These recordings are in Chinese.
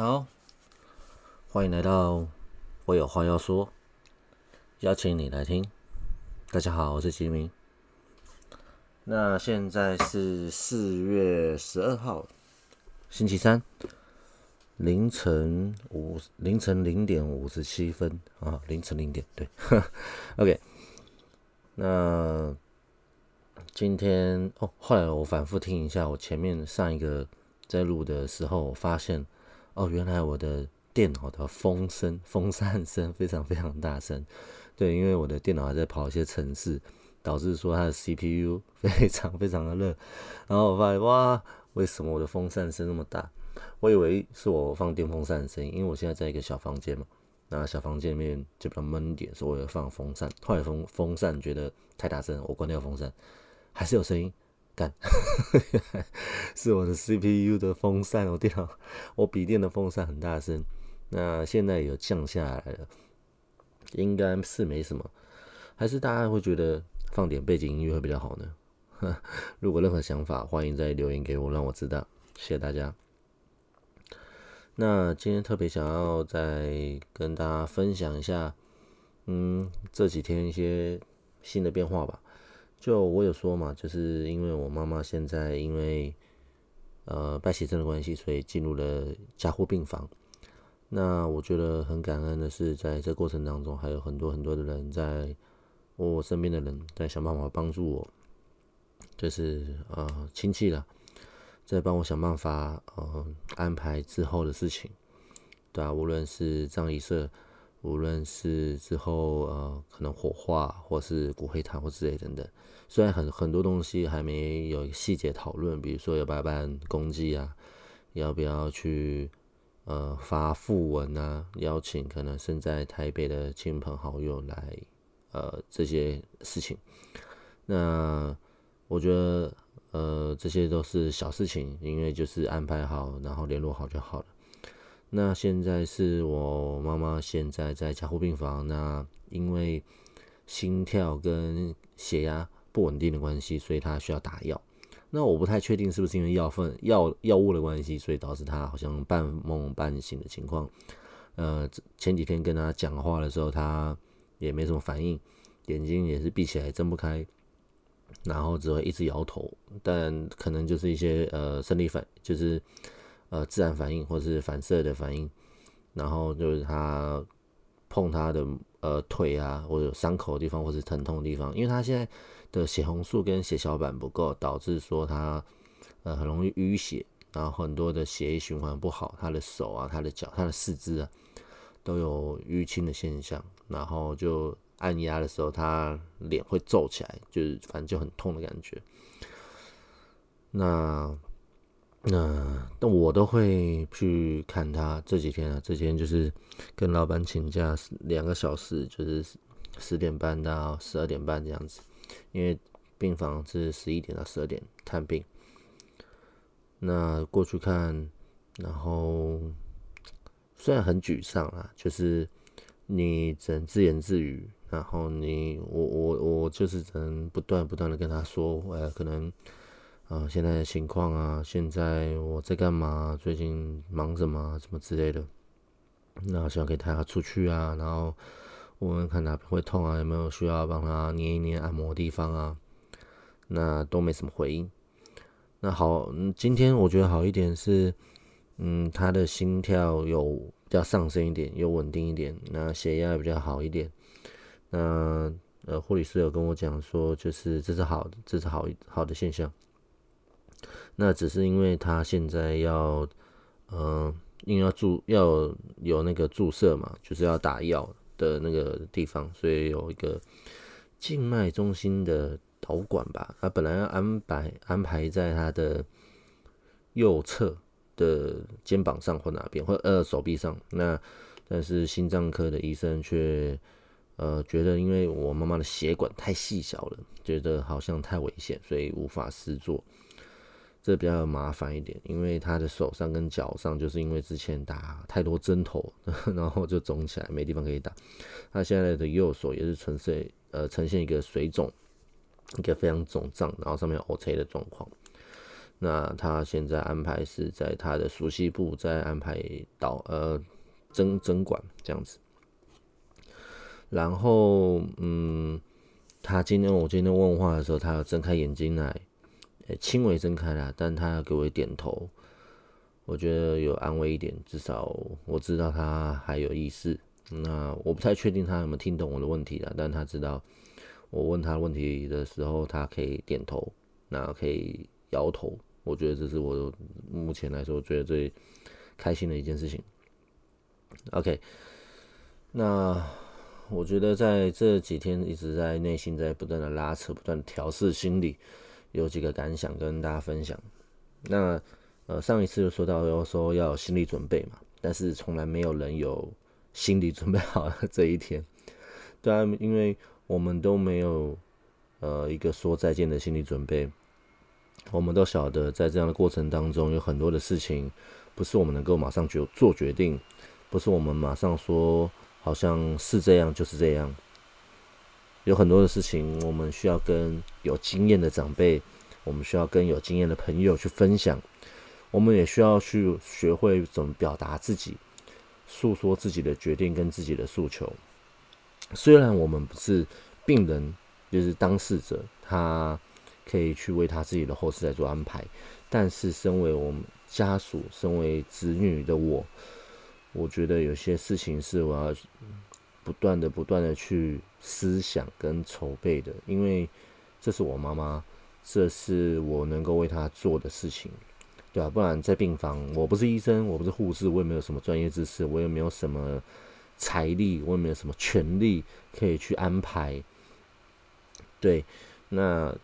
好，欢迎来到我有话要说，邀请你来听。大家好，我是吉明。那现在是四月十二号，星期三，凌晨五凌晨零点五十七分啊，凌晨零点对。OK，那今天哦，后来我反复听一下，我前面上一个在录的时候，我发现。哦，原来我的电脑的风声、风扇声非常非常大声。对，因为我的电脑还在跑一些程式，导致说它的 CPU 非常非常的热。然后我发现，哇，为什么我的风扇声那么大？我以为是我放电风扇的声音，因为我现在在一个小房间嘛。那小房间里面就比较闷点，所以我放风扇。后来风风扇觉得太大声，我关掉风扇，还是有声音。干，是我的 CPU 的风扇，我电脑我笔电的风扇很大声。那现在有降下来了，应该是没什么。还是大家会觉得放点背景音乐会比较好呢？如果任何想法，欢迎在留言给我，让我知道。谢谢大家。那今天特别想要再跟大家分享一下，嗯，这几天一些新的变化吧。就我有说嘛，就是因为我妈妈现在因为呃败血症的关系，所以进入了加护病房。那我觉得很感恩的是，在这过程当中，还有很多很多的人在我身边的人在想办法帮助我，就是呃亲戚了，在帮我想办法呃安排之后的事情，对啊，无论是葬仪社。无论是之后呃可能火化，或是骨灰坛或之类等等，虽然很很多东西还没有细节讨论，比如说要不要办公祭啊，要不要去呃发讣文啊，邀请可能身在台北的亲朋好友来呃这些事情，那我觉得呃这些都是小事情，因为就是安排好，然后联络好就好了。那现在是我妈妈现在在加护病房，那因为心跳跟血压不稳定的关系，所以她需要打药。那我不太确定是不是因为药份药药物的关系，所以导致她好像半梦半醒的情况。呃，前几天跟她讲话的时候，她也没什么反应，眼睛也是闭起来睁不开，然后只会一直摇头，但可能就是一些呃生理反，就是。呃，自然反应或是反射的反应，然后就是他碰他的呃腿啊，或者伤口的地方，或是疼痛的地方，因为他现在的血红素跟血小板不够，导致说他呃很容易淤血，然后很多的血液循环不好，他的手啊、他的脚、他的四肢啊都有淤青的现象，然后就按压的时候，他脸会皱起来，就是反正就很痛的感觉。那。那那我都会去看他这几天啊，这几天就是跟老板请假两个小时，就是十点半到十二点半这样子，因为病房是十一点到十二点看病。那过去看，然后虽然很沮丧啊，就是你只能自言自语，然后你我我我就是只能不断不断的跟他说，呃，可能。啊，现在的情况啊，现在我在干嘛？最近忙什么？什么之类的？那希望可以带他出去啊，然后问问看哪边会痛啊，有没有需要帮他捏一捏按摩地方啊？那都没什么回应。那好，今天我觉得好一点是，嗯，他的心跳有比较上升一点，有稳定一点，那血压也比较好一点。那呃，护理师有跟我讲说，就是这是好，这是好好的现象。那只是因为他现在要，嗯，因为要注要有那个注射嘛，就是要打药的那个地方，所以有一个静脉中心的导管吧。他本来要安排安排在他的右侧的肩膀上或哪边，或呃手臂上。那但是心脏科的医生却呃觉得，因为我妈妈的血管太细小了，觉得好像太危险，所以无法施做。这比较麻烦一点，因为他的手上跟脚上，就是因为之前打太多针头，然后就肿起来，没地方可以打。他现在的右手也是呈现呃呈现一个水肿，一个非常肿胀，然后上面有 O C 的状况。那他现在安排是在他的熟悉部再安排导呃针针管这样子。然后嗯，他今天我今天问话的时候，他要睁开眼睛来，轻微睁开了，但他要给我点头。我觉得有安慰一点，至少我知道他还有意识。那我不太确定他有没有听懂我的问题了，但他知道我问他问题的时候，他可以点头，那可以摇头。我觉得这是我目前来说觉得最开心的一件事情。OK，那我觉得在这几天一直在内心在不断的拉扯，不断调试心理，有几个感想跟大家分享。那。呃，上一次就说到要说要有心理准备嘛，但是从来没有人有心理准备好这一天，对啊，因为我们都没有呃一个说再见的心理准备，我们都晓得在这样的过程当中有很多的事情不是我们能够马上就做决定，不是我们马上说好像是这样就是这样，有很多的事情我们需要跟有经验的长辈，我们需要跟有经验的朋友去分享。我们也需要去学会怎么表达自己，诉说自己的决定跟自己的诉求。虽然我们不是病人，就是当事者，他可以去为他自己的后事来做安排，但是身为我们家属、身为子女的我，我觉得有些事情是我要不断的、不断的去思想跟筹备的，因为这是我妈妈，这是我能够为她做的事情。对啊，不然在病房，我不是医生，我不是护士，我也没有什么专业知识，我也没有什么财力，我也没有什么权利可以去安排。对，那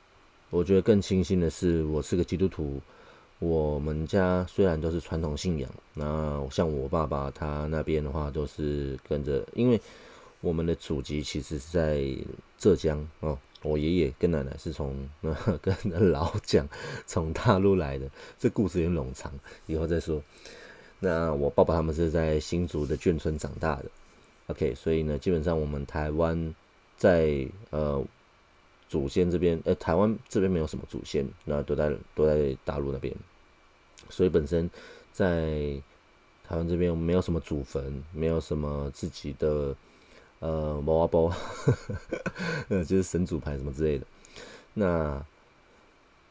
我觉得更庆幸的是，我是个基督徒。我们家虽然都是传统信仰，那像我爸爸他那边的话，都是跟着，因为我们的祖籍其实是在浙江哦。我爷爷跟奶奶是从 跟老蒋从大陆来的，这故事有点冗长，以后再说。那我爸爸他们是在新竹的眷村长大的，OK，所以呢，基本上我们台湾在呃祖先这边，呃台湾这边没有什么祖先，那都在都在大陆那边，所以本身在台湾这边没有什么祖坟，没有什么自己的。呃，毛阿包，呃，就是神主牌什么之类的。那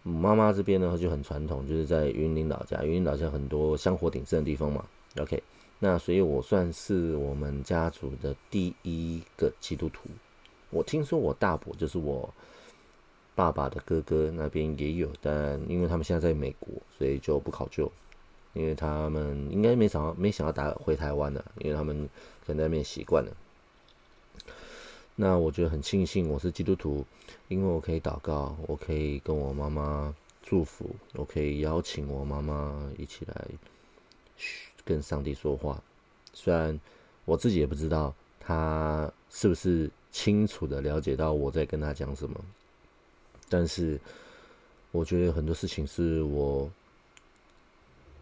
妈妈这边呢就很传统，就是在云林老家，云林老家很多香火鼎盛的地方嘛。OK，那所以我算是我们家族的第一个基督徒。我听说我大伯就是我爸爸的哥哥那边也有，但因为他们现在在美国，所以就不考究。因为他们应该没想到没想要打回台湾的，因为他们可能那边习惯了。那我觉得很庆幸我是基督徒，因为我可以祷告，我可以跟我妈妈祝福，我可以邀请我妈妈一起来跟上帝说话。虽然我自己也不知道他是不是清楚的了解到我在跟他讲什么，但是我觉得很多事情是我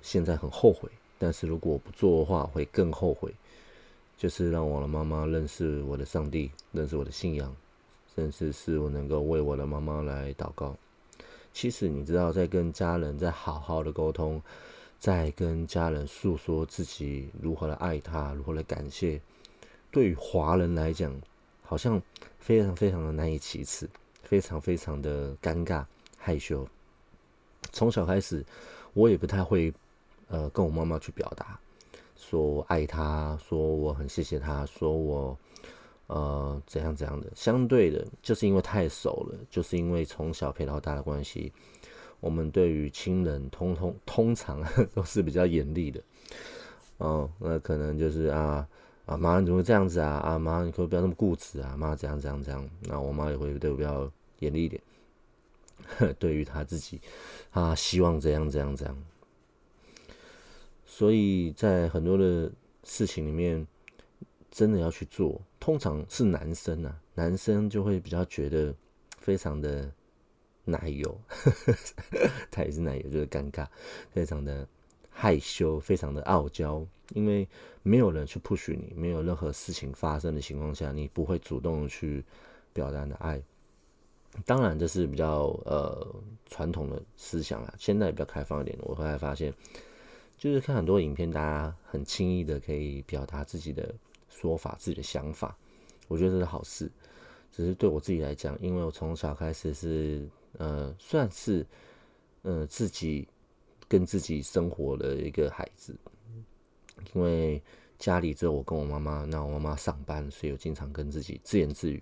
现在很后悔，但是如果我不做的话，会更后悔。就是让我的妈妈认识我的上帝，认识我的信仰，甚至是我能够为我的妈妈来祷告。其实你知道，在跟家人在好好的沟通，在跟家人诉说自己如何的爱他，如何的感谢，对于华人来讲，好像非常非常的难以启齿，非常非常的尴尬害羞。从小开始，我也不太会呃跟我妈妈去表达。说我爱她，说我很谢谢她，说我呃怎样怎样的。相对的，就是因为太熟了，就是因为从小陪到大的关系，我们对于亲人通通通常 都是比较严厉的。哦，那可能就是啊啊妈你怎么这样子啊啊妈你可不可不要那么固执啊妈怎样怎样怎样。那我妈也会对我比较严厉一点。对于他自己，啊希望怎样怎样怎样。所以在很多的事情里面，真的要去做，通常是男生啊，男生就会比较觉得非常的奶油，他也是奶油，就是尴尬，非常的害羞，非常的傲娇，因为没有人去 push 你，没有任何事情发生的情况下，你不会主动去表达你的爱。当然这是比较呃传统的思想啦，现在比较开放一点。我后来发现，就是看很多影片，大家很轻易的可以表达自己的说法、自己的想法，我觉得这是好事。只是对我自己来讲，因为我从小开始是呃算是呃自己跟自己生活的一个孩子，因为家里只有我跟我妈妈，那我妈妈上班，所以我经常跟自己自言自语。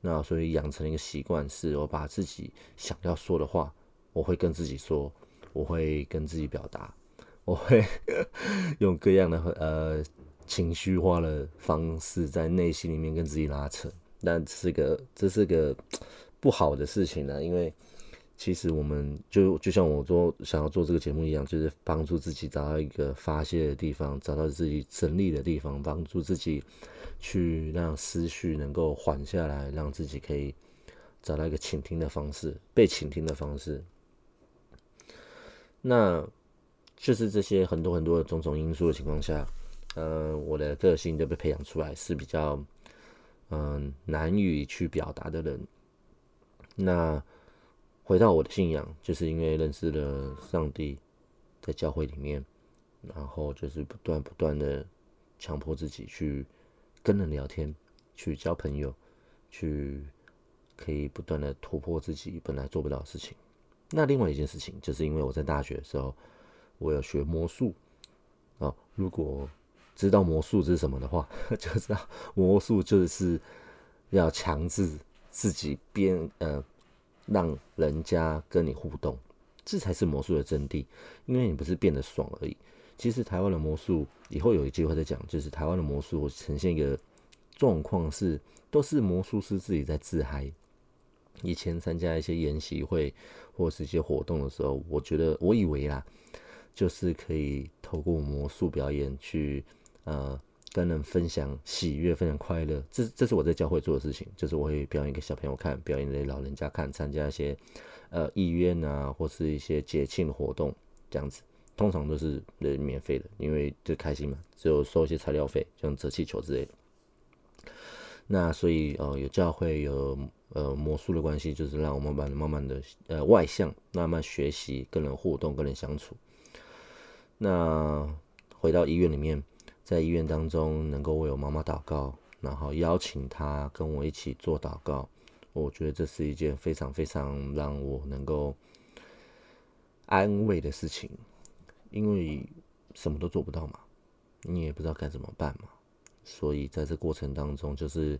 那所以养成一个习惯，是我把自己想要说的话，我会跟自己说，我会跟自己表达，我会 用各样的呃情绪化的方式在内心里面跟自己拉扯。但这是个这是个不好的事情呢，因为其实我们就就像我做想要做这个节目一样，就是帮助自己找到一个发泄的地方，找到自己整理的地方，帮助自己去让思绪能够缓下来，让自己可以找到一个倾听的方式，被倾听的方式。那就是这些很多很多的种种因素的情况下，呃，我的个性就被培养出来是比较。嗯，难以去表达的人。那回到我的信仰，就是因为认识了上帝，在教会里面，然后就是不断不断的强迫自己去跟人聊天，去交朋友，去可以不断的突破自己本来做不到的事情。那另外一件事情，就是因为我在大学的时候，我有学魔术啊，如果。知道魔术是什么的话，就知道魔术就是要强制自己变呃，让人家跟你互动，这才是魔术的真谛。因为你不是变得爽而已。其实台湾的魔术以后有一机会再讲，就是台湾的魔术呈现一个状况是，都是魔术师自己在自嗨。以前参加一些研习会或是一些活动的时候，我觉得我以为啦，就是可以透过魔术表演去。呃，跟人分享喜悦，分享快乐，这这是我在教会做的事情，就是我会表演给小朋友看，表演给老人家看，参加一些呃意愿啊，或是一些节庆的活动这样子，通常都是呃免费的，因为就开心嘛，只有收一些材料费，像折气球之类的。那所以呃有教会有呃魔术的关系，就是让我们慢慢慢慢的呃外向，慢慢学习跟人互动，跟人相处。那回到医院里面。在医院当中，能够为我妈妈祷告，然后邀请她跟我一起做祷告，我觉得这是一件非常非常让我能够安慰的事情，因为什么都做不到嘛，你也不知道该怎么办嘛，所以在这过程当中，就是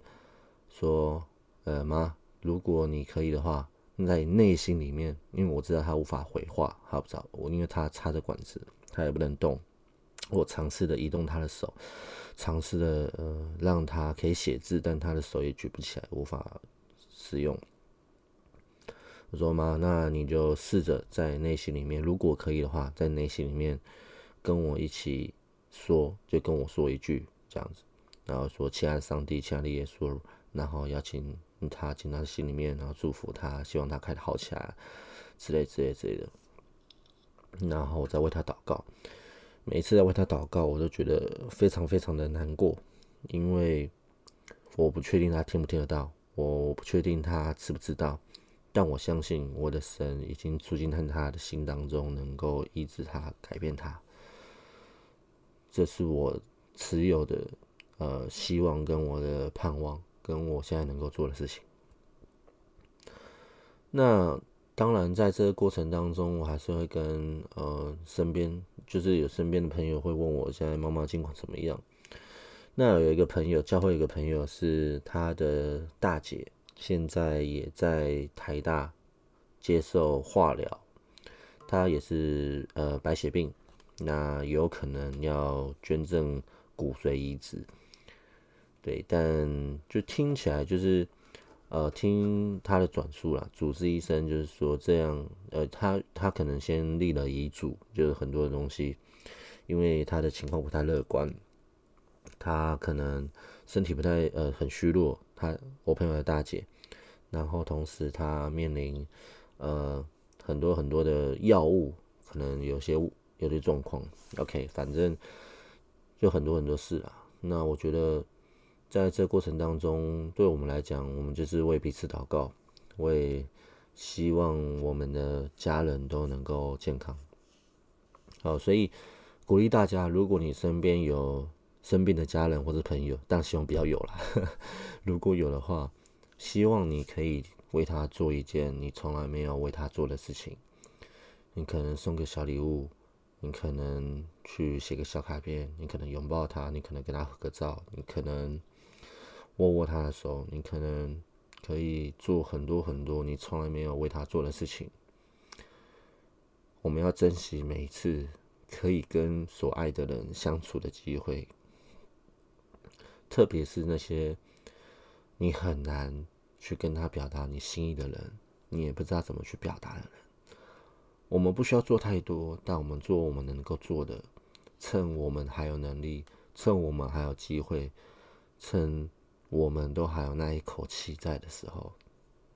说，呃，妈，如果你可以的话，在内心里面，因为我知道他无法回话，他不知道我，因为他插着管子，他也不能动。我尝试的移动他的手，尝试的呃让他可以写字，但他的手也举不起来，无法使用。我说妈，那你就试着在内心里面，如果可以的话，在内心里面跟我一起说，就跟我说一句这样子，然后说亲爱的上帝，亲爱的耶稣，然后邀请他进他心里面，然后祝福他，希望他开始好起来，之类之类之类的，然后我再为他祷告。每一次在为他祷告，我都觉得非常非常的难过，因为我不确定他听不听得到，我不确定他知不知道，但我相信我的神已经住进他的心当中，能够医治他、改变他。这是我持有的呃希望跟我的盼望，跟我现在能够做的事情。那当然，在这个过程当中，我还是会跟呃身边。就是有身边的朋友会问我现在妈妈情况怎么样？那有一个朋友，教会有个朋友是他的大姐，现在也在台大接受化疗，他也是呃白血病，那有可能要捐赠骨髓移植，对，但就听起来就是。呃，听他的转述啦，主治医生就是说这样，呃，他他可能先立了遗嘱，就是很多的东西，因为他的情况不太乐观，他可能身体不太呃很虚弱，他我朋友的大姐，然后同时他面临呃很多很多的药物，可能有些有些状况，OK，反正就很多很多事啊，那我觉得。在这过程当中，对我们来讲，我们就是为彼此祷告，我也希望我们的家人都能够健康。好，所以鼓励大家，如果你身边有生病的家人或者朋友，但希望不要有了。如果有的话，希望你可以为他做一件你从来没有为他做的事情。你可能送个小礼物，你可能去写个小卡片，你可能拥抱他，你可能跟他合个照，你可能握握他的手，你可能可以做很多很多你从来没有为他做的事情。我们要珍惜每一次可以跟所爱的人相处的机会，特别是那些你很难去跟他表达你心意的人，你也不知道怎么去表达的人。我们不需要做太多，但我们做我们能够做的。趁我们还有能力，趁我们还有机会，趁我们都还有那一口气在的时候，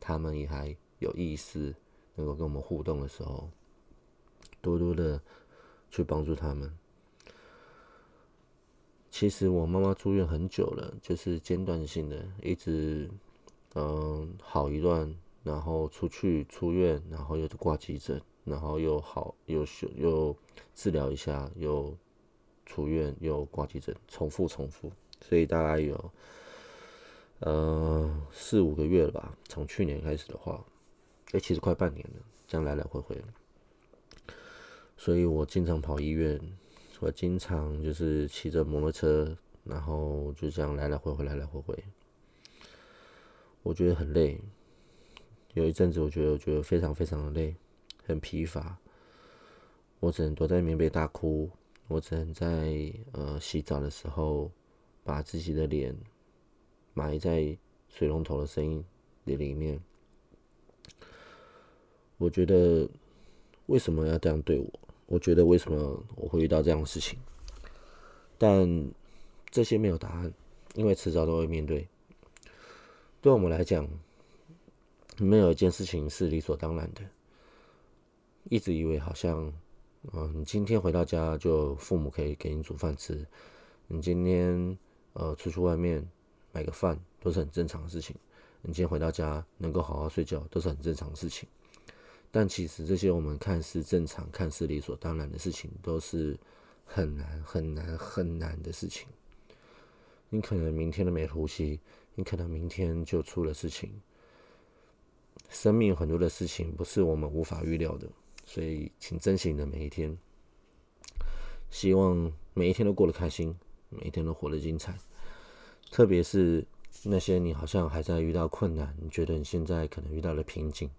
他们也还有意识能够跟我们互动的时候，多多的去帮助他们。其实我妈妈住院很久了，就是间断性的，一直嗯好一段，然后出去出院，然后又挂急诊。然后又好又休又治疗一下，又出院又挂急诊，重复重复，所以大概有呃四五个月了吧。从去年开始的话，哎，其实快半年了，这样来来回回。所以我经常跑医院，我经常就是骑着摩托车，然后就这样来来回回，来来回回。我觉得很累，有一阵子我觉得我觉得非常非常的累。很疲乏，我只能躲在棉被大哭。我只能在呃洗澡的时候，把自己的脸埋在水龙头的声音里里面。我觉得为什么要这样对我？我觉得为什么我会遇到这样的事情？但这些没有答案，因为迟早都会面对。对我们来讲，没有一件事情是理所当然的。一直以为好像，嗯，你今天回到家就父母可以给你煮饭吃，你今天呃出去外面买个饭都是很正常的事情，你今天回到家能够好好睡觉都是很正常的事情。但其实这些我们看似正常、看似理所当然的事情，都是很难、很难、很难的事情。你可能明天都没呼吸，你可能明天就出了事情。生命很多的事情不是我们无法预料的。所以，请珍惜你的每一天。希望每一天都过得开心，每一天都活得精彩。特别是那些你好像还在遇到困难，你觉得你现在可能遇到了瓶颈，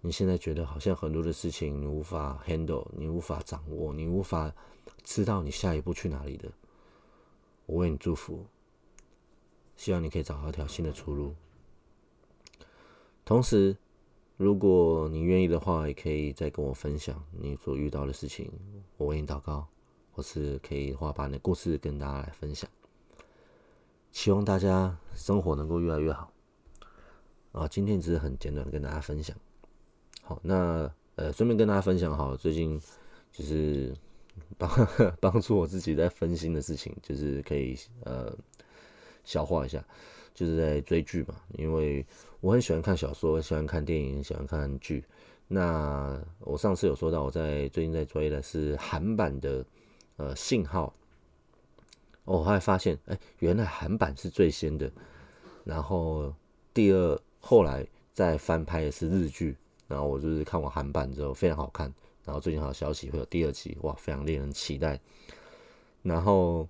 你现在觉得好像很多的事情你无法 handle，你无法掌握，你无法知道你下一步去哪里的。我为你祝福，希望你可以找到一条新的出路。同时，如果你愿意的话，也可以再跟我分享你所遇到的事情，我为你祷告，或是可以的话把你的故事跟大家来分享。希望大家生活能够越来越好。啊，今天只是很简短的跟大家分享。好，那呃，顺便跟大家分享好，最近就是帮 帮助我自己在分心的事情，就是可以呃消化一下。就是在追剧嘛，因为我很喜欢看小说，喜欢看电影，喜欢看剧。那我上次有说到，我在最近在追的是韩版的呃信号。我后来发现，哎，原来韩版是最先的。然后第二，后来再翻拍的是日剧。然后我就是看完韩版之后非常好看。然后最近还有消息会有第二集，哇，非常令人期待。然后。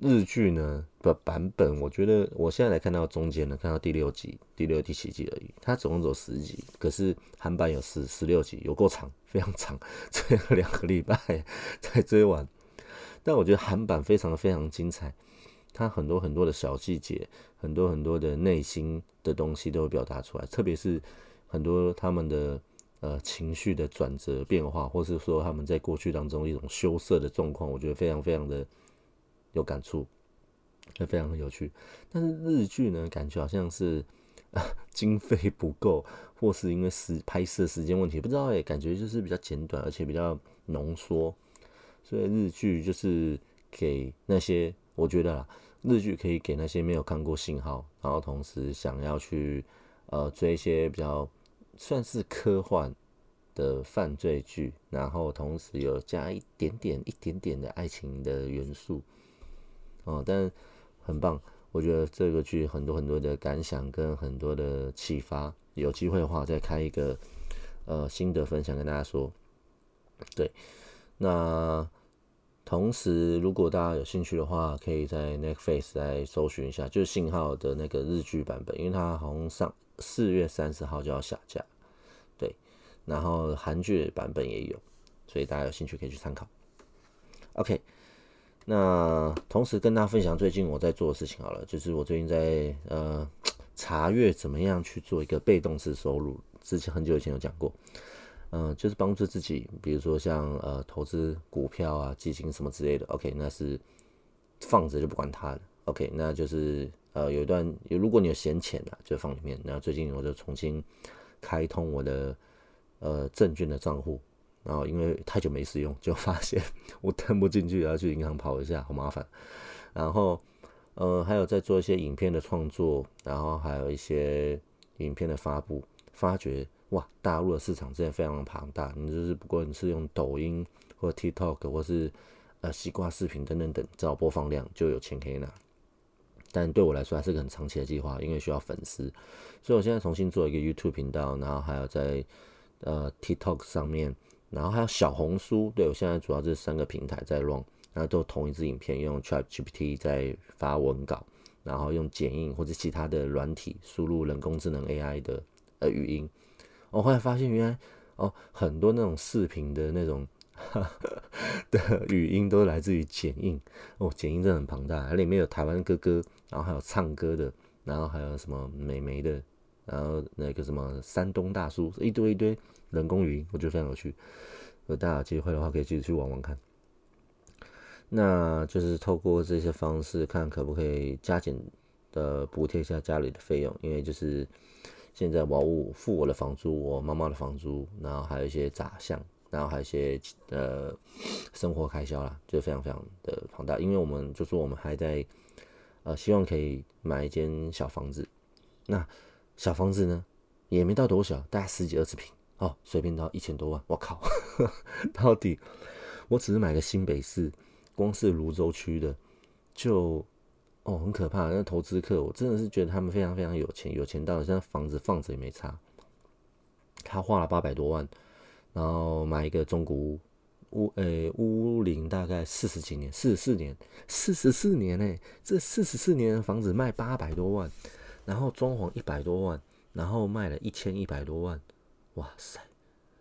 日剧呢的版本，我觉得我现在来看到中间呢，看到第六集、第六、第七集而已。它总共只有十集，可是韩版有十十六集，有够长，非常长，追了两个礼拜才追完。但我觉得韩版非常非常精彩，它很多很多的小细节，很多很多的内心的东西都会表达出来，特别是很多他们的呃情绪的转折变化，或是说他们在过去当中一种羞涩的状况，我觉得非常非常的。有感触，也非常的有趣。但是日剧呢，感觉好像是经费不够，或是因为时拍摄时间问题，不知道诶，感觉就是比较简短，而且比较浓缩。所以日剧就是给那些我觉得啦，日剧可以给那些没有看过信号，然后同时想要去呃追一些比较算是科幻的犯罪剧，然后同时有加一点点、一点点的爱情的元素，哦，但很棒。我觉得这个剧很多很多的感想跟很多的启发，有机会的话再开一个呃心得分享跟大家说。对，那同时如果大家有兴趣的话，可以在 Netflix 来搜寻一下，就是信号的那个日剧版本，因为它好像上四月三十号就要下架。对，然后韩剧版本也有，所以大家有兴趣可以去参考。OK。那同时跟大家分享最近我在做的事情好了，就是我最近在呃查阅怎么样去做一个被动式收入。之前很久以前有讲过，嗯，就是帮助自己，比如说像呃投资股票啊、基金什么之类的。OK，那是放着就不管它了。OK，那就是呃有一段，如果你有闲钱啊，就放里面。那最近我就重新开通我的呃证券的账户。然后因为太久没使用，就发现我登不进去，要去银行跑一下，好麻烦。然后，呃，还有在做一些影片的创作，然后还有一些影片的发布，发觉哇，大陆的市场真的非常庞大。你就是不过你是用抖音或 TikTok 或是呃西瓜视频等等等找播放量，就有钱可以拿。但对我来说还是个很长期的计划，因为需要粉丝，所以我现在重新做一个 YouTube 频道，然后还有在呃 TikTok 上面。然后还有小红书，对我现在主要这三个平台在 run，然后都同一支影片用 ChatGPT 在发文稿，然后用剪映或者其他的软体输入人工智能 AI 的呃语音。我后来发现原来哦很多那种视频的那种 的语音都来自于剪映哦，剪映真的很庞大，它里面有台湾哥哥，然后还有唱歌的，然后还有什么美眉的，然后那个什么山东大叔，一堆一堆。人工语音，我觉得非常有趣。如果大家有机会的话，可以继续去玩玩看。那就是透过这些方式，看可不可以加减的补贴一下家里的费用。因为就是现在我我付我的房租，我妈妈的房租，然后还有一些杂项，然后还有一些呃生活开销啦，就非常非常的庞大。因为我们就说我们还在呃希望可以买一间小房子。那小房子呢，也没到多小，大概十几二十平。哦，随便到一千多万，我靠！到底我只是买个新北市，光是泸州区的，就哦很可怕。那投资客，我真的是觉得他们非常非常有钱，有钱到现在房子放着也没差。他花了八百多万，然后买一个中古屋，屋诶屋龄大概四十几年，四十四年，四十四年诶，这四十四年的房子卖八百多万，然后装潢一百多万，然后卖了一千一百多万。哇塞！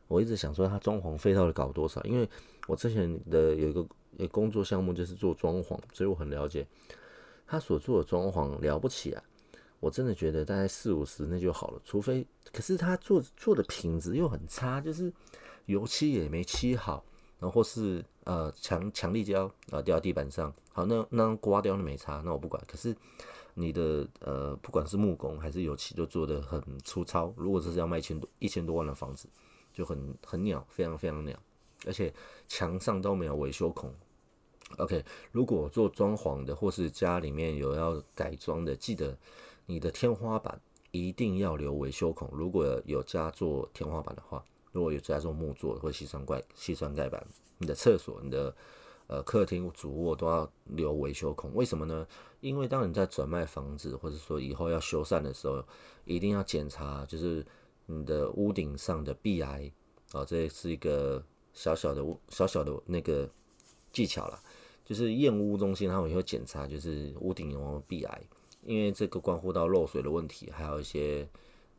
我一直想说他装潢费到底搞多少，因为我之前的有一个呃工作项目就是做装潢，所以我很了解他所做的装潢了不起啊！我真的觉得大概四五十那就好了，除非可是他做做的品质又很差，就是油漆也没漆好，然后或是呃强强力胶啊掉地板上，好那那刮掉那没差，那我不管。可是你的呃，不管是木工还是油漆，都做的很粗糙。如果这是要卖一千多一千多万的房子，就很很鸟，非常非常鸟，而且墙上都没有维修孔。OK，如果做装潢的或是家里面有要改装的，记得你的天花板一定要留维修孔。如果有加做天花板的话，如果有加做木做或细砖盖细砖盖板，你的厕所、你的呃客厅、主卧都要留维修孔。为什么呢？因为当你在转卖房子，或者说以后要修缮的时候，一定要检查，就是你的屋顶上的壁癌，啊，这是一个小小的、小小的那个技巧啦。就是验屋中心，他们也会检查，就是屋顶有没有壁癌，因为这个关乎到漏水的问题，还有一些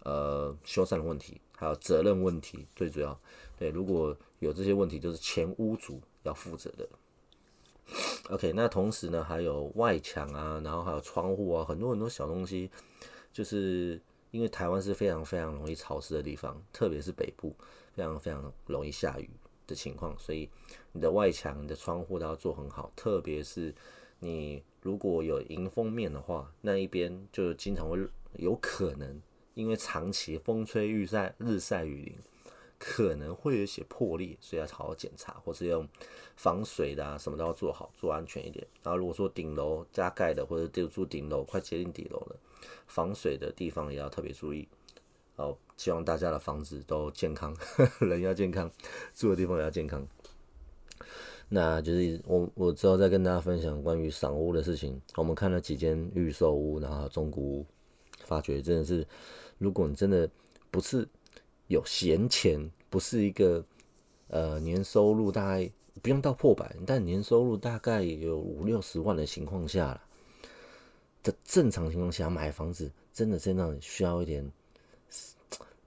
呃修缮的问题，还有责任问题。最主要，对，如果有这些问题，就是前屋主要负责的。OK，那同时呢，还有外墙啊，然后还有窗户啊，很多很多小东西，就是因为台湾是非常非常容易潮湿的地方，特别是北部，非常非常容易下雨的情况，所以你的外墙、你的窗户都要做很好，特别是你如果有迎风面的话，那一边就经常会有可能因为长期风吹日晒、日晒雨淋。可能会有些破裂，所以要好好检查，或是用防水的啊，什么都要做好，做安全一点。然后如果说顶楼加盖的，或者就住顶楼快接近底楼了，防水的地方也要特别注意。好，希望大家的房子都健康，人要健康，住的地方也要健康。那就是我我之后再跟大家分享关于赏屋的事情。我们看了几间预售屋，然后中古屋，发觉真的是，如果你真的不是有闲钱，不是一个呃年收入大概不用到破百，但年收入大概有五六十万的情况下了的正常情况下买房子，真的真的需要一点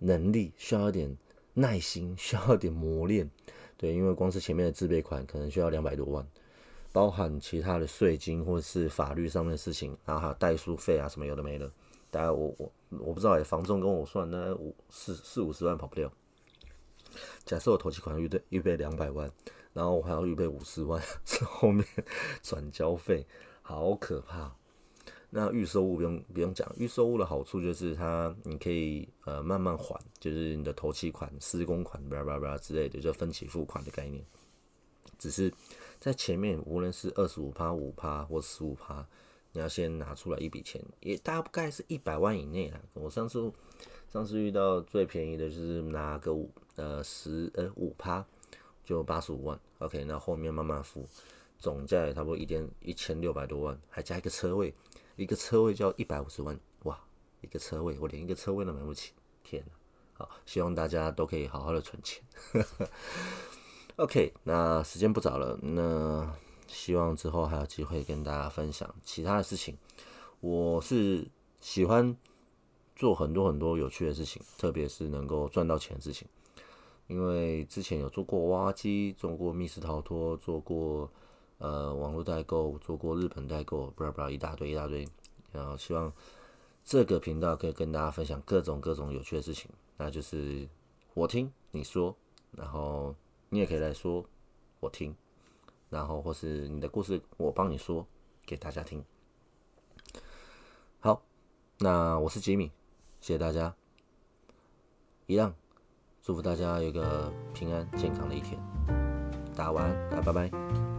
能力，需要一点耐心，需要一点磨练。对，因为光是前面的自备款可能需要两百多万，包含其他的税金或者是法律上面的事情，然后还有代书费啊什么有的没的，大概我我我不知道哎，房仲跟我算那五四四五十万跑不掉。假设我投期款预备预备两百万，然后我还要预备五十万 是后面转交费，好可怕。那预售物不用不用讲，预售物的好处就是它你可以呃慢慢还，就是你的头期款、施工款、叭叭叭之类的，就分期付款的概念。只是在前面，无论是二十五趴、五趴或十五趴，你要先拿出来一笔钱，也大概是一百万以内啦。我上次上次遇到最便宜的就是拿个五呃十呃五趴就八十五万，OK，那后面慢慢付，总价也差不多一点一千六百多万，还加一个车位。一个车位就要一百五十万，哇！一个车位，我连一个车位都买不起，天哪！好，希望大家都可以好好的存钱。OK，那时间不早了，那希望之后还有机会跟大家分享其他的事情。我是喜欢做很多很多有趣的事情，特别是能够赚到钱的事情。因为之前有做过挖机，做过密室逃脱，做过。呃，网络代购做过日本代购，不知道不知道一大堆一大堆，然后希望这个频道可以跟大家分享各种各种有趣的事情，那就是我听你说，然后你也可以来说我听，然后或是你的故事我帮你说给大家听。好，那我是吉米，谢谢大家，一样祝福大家有个平安健康的一天，大家晚安，大家拜拜。